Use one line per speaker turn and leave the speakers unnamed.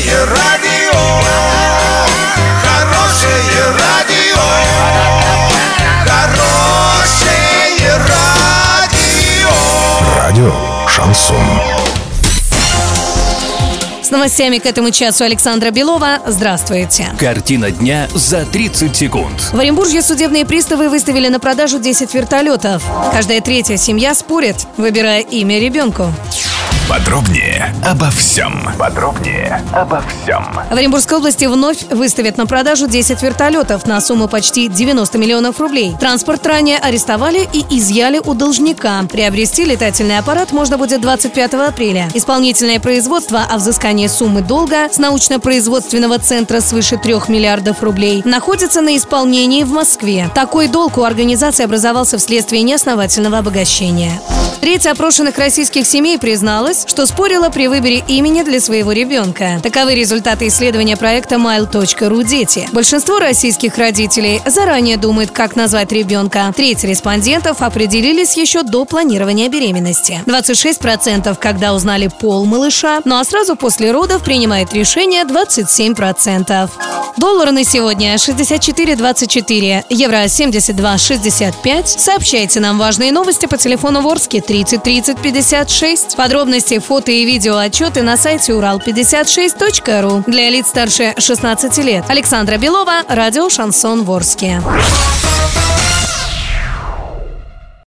Хорошее радио, хорошее радио, хорошее радио.
Радио Шансон.
С новостями к этому часу Александра Белова. Здравствуйте.
Картина дня за 30 секунд.
В Оренбурге судебные приставы выставили на продажу 10 вертолетов. Каждая третья семья спорит, выбирая имя ребенку.
Подробнее обо всем. Подробнее обо всем.
В Оренбургской области вновь выставят на продажу 10 вертолетов на сумму почти 90 миллионов рублей. Транспорт ранее арестовали и изъяли у должника. Приобрести летательный аппарат можно будет 25 апреля. Исполнительное производство о взыскании суммы долга с научно-производственного центра свыше 3 миллиардов рублей находится на исполнении в Москве. Такой долг у организации образовался вследствие неосновательного обогащения. Треть опрошенных российских семей призналась, что спорила при выборе имени для своего ребенка. Таковы результаты исследования проекта Mile.ru Дети. Большинство российских родителей заранее думают, как назвать ребенка. Треть респондентов определились еще до планирования беременности. 26% когда узнали пол малыша, ну а сразу после родов принимает решение 27%. Доллар на сегодня 64.24, евро 72.65. Сообщайте нам важные новости по телефону Ворске 30 30 56. Подробности, фото и видео отчеты на сайте урал56.ру для лиц старше 16 лет. Александра Белова, радио «Шансон Ворске».